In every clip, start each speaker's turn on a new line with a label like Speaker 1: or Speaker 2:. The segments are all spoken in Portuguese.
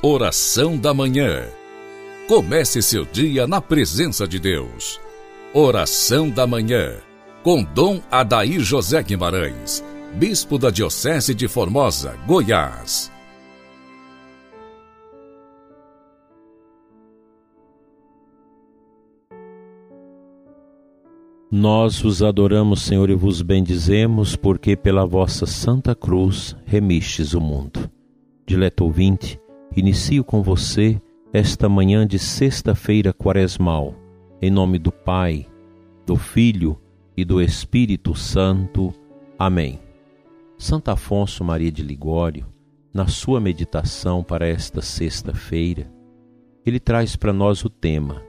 Speaker 1: Oração da Manhã. Comece seu dia na presença de Deus. Oração da Manhã. Com Dom Adair José Guimarães, Bispo da Diocese de Formosa, Goiás.
Speaker 2: Nós vos adoramos, Senhor, e vos bendizemos, porque pela vossa santa cruz remistes o mundo. Dileto ouvinte, Inicio com você esta manhã de sexta-feira quaresmal, em nome do Pai, do Filho e do Espírito Santo. Amém. Santo Afonso Maria de Ligório, na sua meditação para esta sexta-feira, ele traz para nós o tema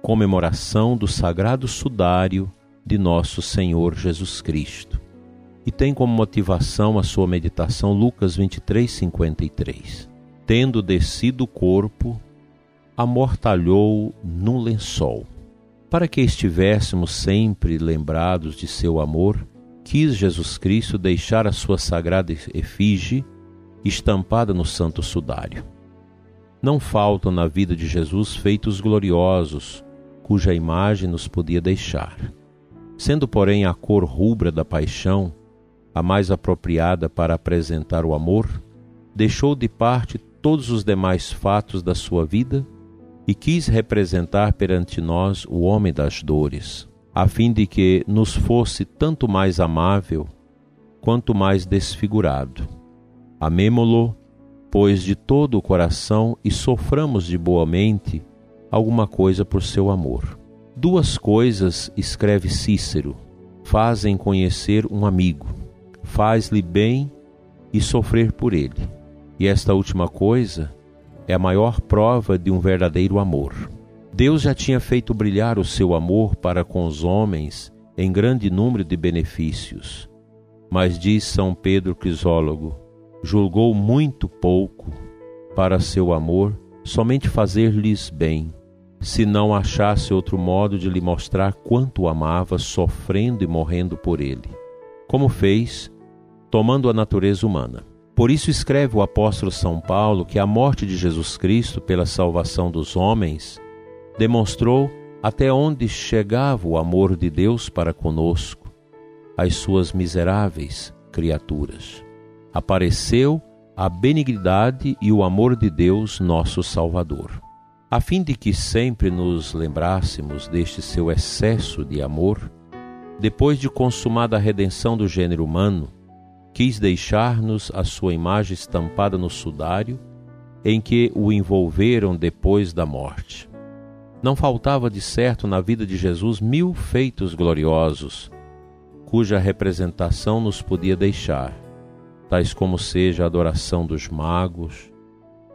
Speaker 2: Comemoração do Sagrado Sudário de Nosso Senhor Jesus Cristo. E tem como motivação a sua meditação Lucas 23, 53 tendo descido o corpo, amortalhou num lençol. Para que estivéssemos sempre lembrados de seu amor, quis Jesus Cristo deixar a sua sagrada efígie estampada no santo sudário. Não faltam na vida de Jesus feitos gloriosos, cuja imagem nos podia deixar. Sendo, porém, a cor rubra da paixão a mais apropriada para apresentar o amor, deixou de parte todos os demais fatos da sua vida e quis representar perante nós o homem das dores, a fim de que nos fosse tanto mais amável quanto mais desfigurado. Amemo-lo, pois, de todo o coração e soframos de boa mente alguma coisa por seu amor. Duas coisas, escreve Cícero, fazem conhecer um amigo: faz-lhe bem e sofrer por ele e esta última coisa é a maior prova de um verdadeiro amor. Deus já tinha feito brilhar o seu amor para com os homens em grande número de benefícios. Mas diz São Pedro Crisólogo, julgou muito pouco para seu amor somente fazer-lhes bem, se não achasse outro modo de lhe mostrar quanto o amava, sofrendo e morrendo por ele, como fez, tomando a natureza humana. Por isso escreve o apóstolo São Paulo que a morte de Jesus Cristo pela salvação dos homens demonstrou até onde chegava o amor de Deus para conosco, as suas miseráveis criaturas. Apareceu a benignidade e o amor de Deus, nosso Salvador. A fim de que sempre nos lembrássemos deste seu excesso de amor, depois de consumada a redenção do gênero humano, quis deixar-nos a sua imagem estampada no sudário em que o envolveram depois da morte. Não faltava de certo na vida de Jesus mil feitos gloriosos, cuja representação nos podia deixar, tais como seja a adoração dos magos,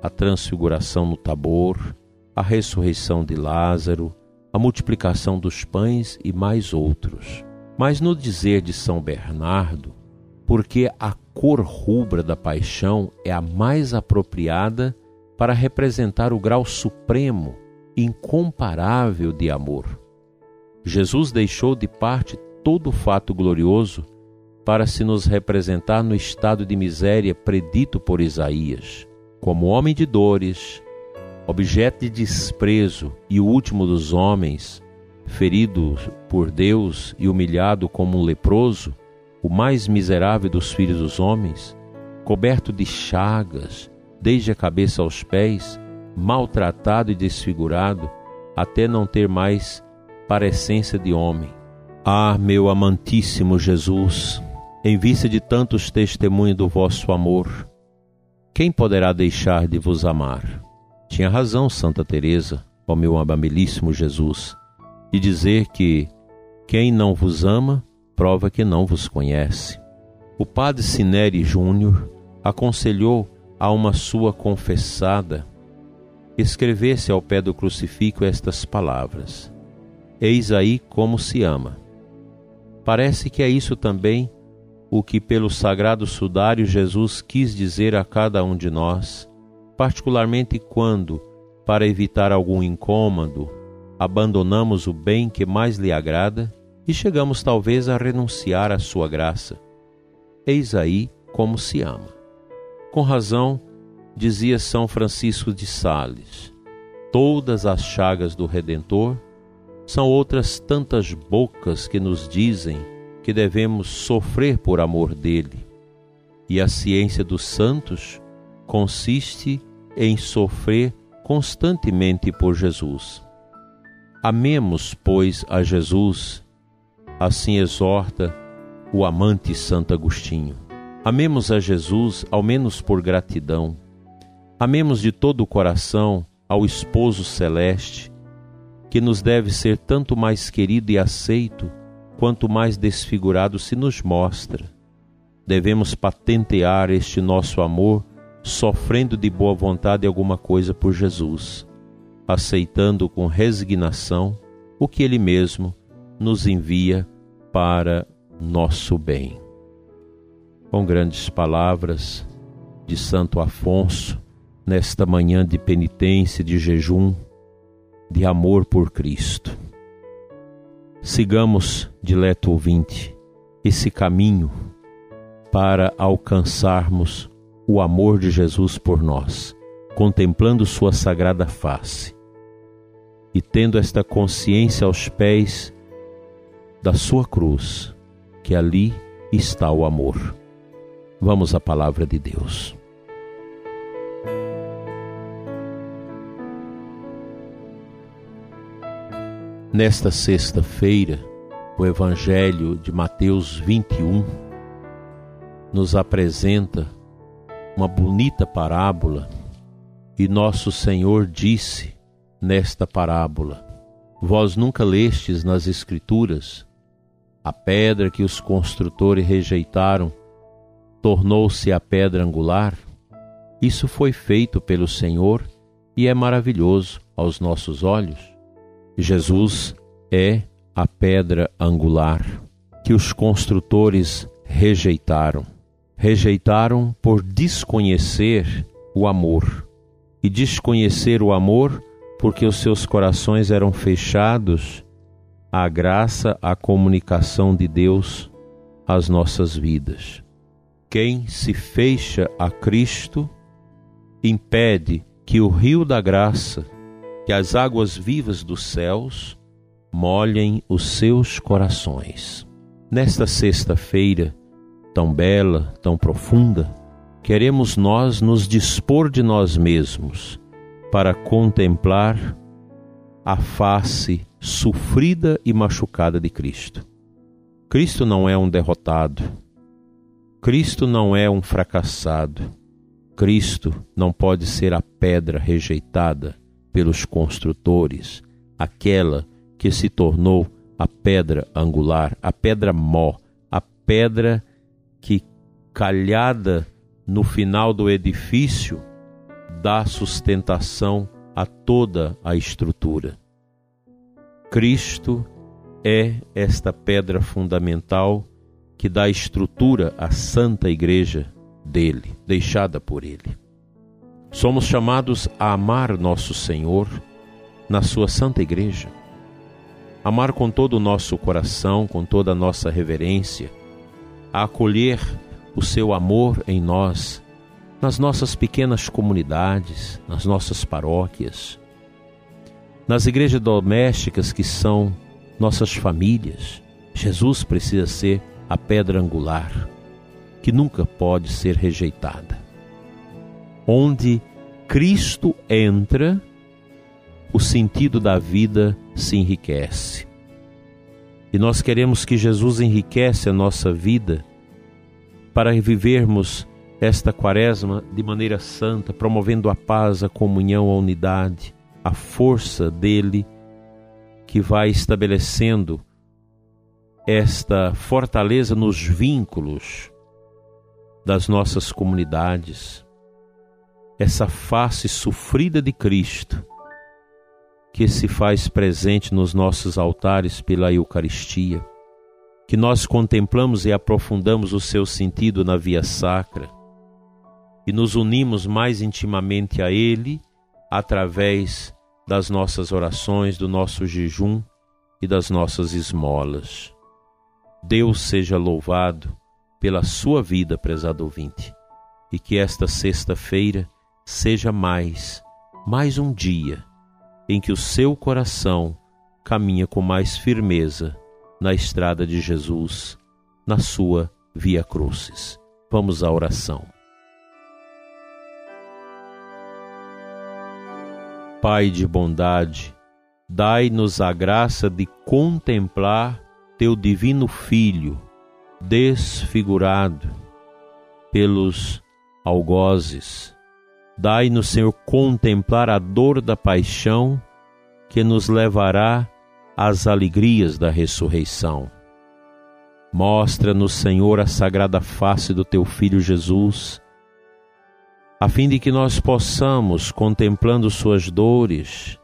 Speaker 2: a transfiguração no Tabor, a ressurreição de Lázaro, a multiplicação dos pães e mais outros. Mas no dizer de São Bernardo, porque a cor rubra da paixão é a mais apropriada para representar o grau supremo, incomparável de amor. Jesus deixou de parte todo o fato glorioso para se nos representar no estado de miséria predito por Isaías, como homem de dores, objeto de desprezo e último dos homens, ferido por Deus e humilhado como um leproso, o mais miserável dos filhos dos homens, coberto de chagas, desde a cabeça aos pés, maltratado e desfigurado, até não ter mais parecência de homem. Ah, meu amantíssimo Jesus, em vista de tantos testemunhos do vosso amor, quem poderá deixar de vos amar? Tinha razão Santa Teresa, ó meu amabilíssimo Jesus, de dizer que quem não vos ama prova que não vos conhece. O padre Sineri Júnior aconselhou a uma sua confessada escrevesse ao pé do crucifixo estas palavras: Eis aí como se ama. Parece que é isso também o que, pelo sagrado sudário, Jesus quis dizer a cada um de nós, particularmente quando, para evitar algum incômodo, abandonamos o bem que mais lhe agrada e chegamos talvez a renunciar à sua graça. Eis aí como se ama. Com razão, dizia São Francisco de Sales: todas as chagas do Redentor são outras tantas bocas que nos dizem que devemos sofrer por amor dele. E a ciência dos santos consiste em sofrer constantemente por Jesus. Amemos, pois, a Jesus, assim exorta o amante Santo Agostinho. Amemos a Jesus, ao menos por gratidão. Amemos de todo o coração ao esposo celeste, que nos deve ser tanto mais querido e aceito quanto mais desfigurado se nos mostra. Devemos patentear este nosso amor sofrendo de boa vontade alguma coisa por Jesus, aceitando com resignação o que Ele mesmo nos envia para nosso bem. Com grandes palavras de Santo Afonso, nesta manhã de penitência, de jejum, de amor por Cristo. Sigamos, dileto ouvinte, esse caminho para alcançarmos o amor de Jesus por nós, contemplando Sua sagrada face e tendo esta consciência aos pés da Sua cruz, que ali está o amor. Vamos à palavra de Deus. Nesta sexta-feira, o Evangelho de Mateus 21 nos apresenta uma bonita parábola e nosso Senhor disse nesta parábola: Vós nunca lestes nas Escrituras a pedra que os construtores rejeitaram tornou-se a pedra angular? Isso foi feito pelo Senhor e é maravilhoso aos nossos olhos. Jesus é a pedra angular que os construtores rejeitaram. Rejeitaram por desconhecer o amor. E desconhecer o amor porque os seus corações eram fechados à graça, à comunicação de Deus às nossas vidas. Quem se fecha a Cristo impede que o rio da graça que as águas vivas dos céus molhem os seus corações. Nesta sexta-feira, tão bela, tão profunda, queremos nós nos dispor de nós mesmos para contemplar a face sofrida e machucada de Cristo. Cristo não é um derrotado. Cristo não é um fracassado. Cristo não pode ser a pedra rejeitada pelos construtores, aquela que se tornou a pedra angular, a pedra mó, a pedra que, calhada no final do edifício, dá sustentação a toda a estrutura. Cristo é esta pedra fundamental que dá estrutura à santa igreja dele, deixada por ele. Somos chamados a amar nosso Senhor na sua santa igreja. Amar com todo o nosso coração, com toda a nossa reverência, a acolher o seu amor em nós, nas nossas pequenas comunidades, nas nossas paróquias, nas igrejas domésticas que são nossas famílias. Jesus precisa ser a pedra angular, que nunca pode ser rejeitada onde Cristo entra, o sentido da vida se enriquece. E nós queremos que Jesus enriqueça a nossa vida para vivermos esta quaresma de maneira santa, promovendo a paz, a comunhão, a unidade, a força dele que vai estabelecendo esta fortaleza nos vínculos das nossas comunidades, essa face sofrida de Cristo que se faz presente nos nossos altares pela Eucaristia, que nós contemplamos e aprofundamos o seu sentido na via sacra e nos unimos mais intimamente a Ele através das nossas orações, do nosso jejum e das nossas esmolas. Deus seja louvado pela sua vida, prezado ouvinte, e que esta sexta-feira seja mais, mais um dia em que o seu coração caminha com mais firmeza na estrada de Jesus, na sua via crucis. Vamos à oração. Pai de bondade, dai-nos a graça de contemplar teu divino Filho, desfigurado pelos algozes. Dai-nos, Senhor, contemplar a dor da paixão que nos levará às alegrias da ressurreição. Mostra-nos, Senhor, a sagrada face do teu Filho Jesus, a fim de que nós possamos, contemplando suas dores,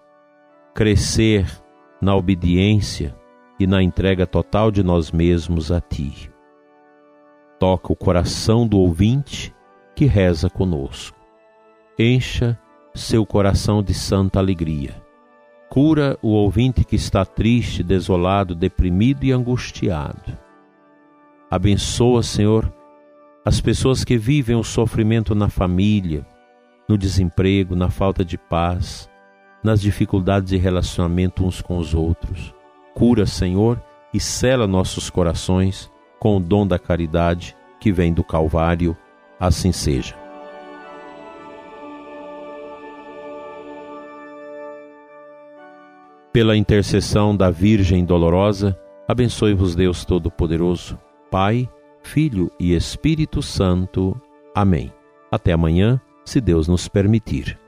Speaker 2: crescer na obediência e na entrega total de nós mesmos a Ti. Toca o coração do ouvinte que reza conosco. Encha seu coração de santa alegria. Cura o ouvinte que está triste, desolado, deprimido e angustiado. Abençoa, Senhor, as pessoas que vivem o sofrimento na família, no desemprego, na falta de paz, nas dificuldades de relacionamento uns com os outros. Cura, Senhor, e sela nossos corações com o dom da caridade que vem do Calvário. Assim seja. Pela intercessão da Virgem dolorosa, abençoe-vos Deus Todo-Poderoso, Pai, Filho e Espírito Santo. Amém. Até amanhã, se Deus nos permitir.